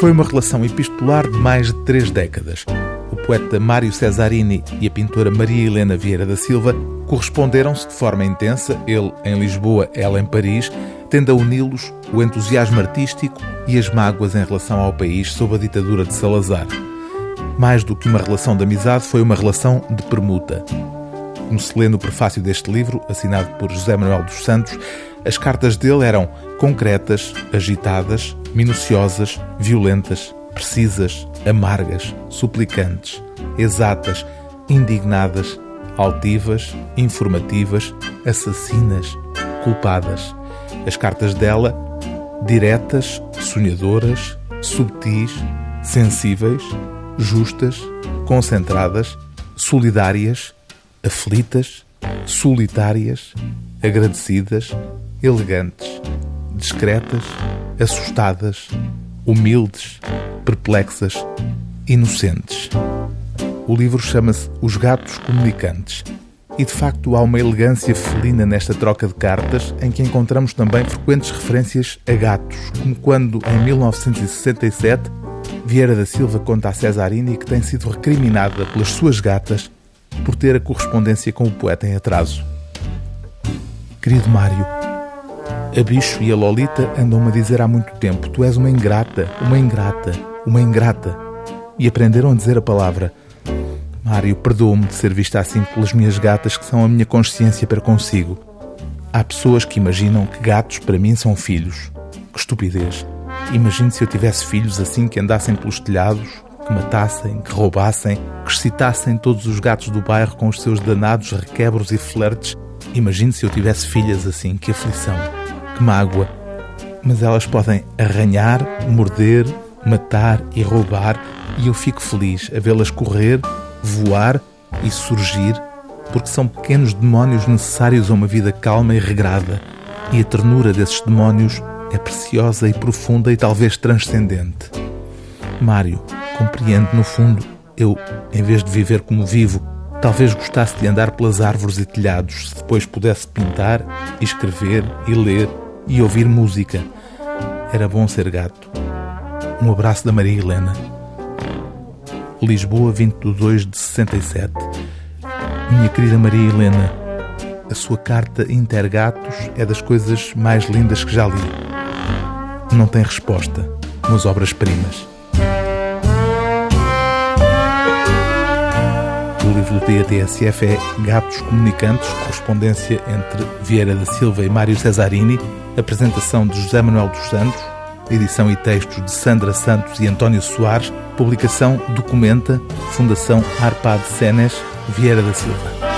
Foi uma relação epistolar de mais de três décadas. O poeta Mário Cesarini e a pintora Maria Helena Vieira da Silva corresponderam-se de forma intensa, ele em Lisboa, ela em Paris, tendo a uni-los o entusiasmo artístico e as mágoas em relação ao país sob a ditadura de Salazar. Mais do que uma relação de amizade, foi uma relação de permuta. Como se lê no prefácio deste livro, assinado por José Manuel dos Santos, as cartas dele eram concretas, agitadas, minuciosas, violentas, precisas, amargas, suplicantes, exatas, indignadas, altivas, informativas, assassinas, culpadas. As cartas dela, diretas, sonhadoras, subtis, sensíveis, justas, concentradas, solidárias, aflitas, solitárias, agradecidas, elegantes, discretas, assustadas, humildes, perplexas, inocentes. O livro chama-se Os Gatos Comunicantes. E de facto há uma elegância felina nesta troca de cartas, em que encontramos também frequentes referências a gatos, como quando, em 1967, Vieira da Silva conta a Cesarini que tem sido recriminada pelas suas gatas por ter a correspondência com o poeta em atraso. Querido Mário, a Bicho e a Lolita andam-me a dizer há muito tempo: tu és uma ingrata, uma ingrata, uma ingrata. E aprenderam a dizer a palavra. Mário, perdoa-me de ser vista assim pelas minhas gatas que são a minha consciência para consigo. Há pessoas que imaginam que gatos para mim são filhos. Que estupidez. Imagine se eu tivesse filhos assim que andassem pelos telhados, que matassem, que roubassem, que excitassem todos os gatos do bairro com os seus danados requebros e flertes. Imagine se eu tivesse filhas assim, que aflição, mágoa. Mas elas podem arranhar, morder, matar e roubar, e eu fico feliz a vê-las correr, voar e surgir, porque são pequenos demónios necessários a uma vida calma e regrada, e a ternura desses demónios é preciosa e profunda e talvez transcendente. Mário, compreende, no fundo, eu, em vez de viver como vivo, talvez gostasse de andar pelas árvores e telhados, se depois pudesse pintar, escrever e ler e ouvir música. Era bom ser gato. Um abraço da Maria Helena. Lisboa, 20 de 2 de 67. Minha querida Maria Helena, a sua carta Intergatos é das coisas mais lindas que já li. Não tem resposta, umas obras-primas. Do TSF é Gatos Comunicantes, correspondência entre Vieira da Silva e Mário Cesarini, apresentação de José Manuel dos Santos, edição e textos de Sandra Santos e António Soares, publicação Documenta, Fundação Arpad Senes, Vieira da Silva.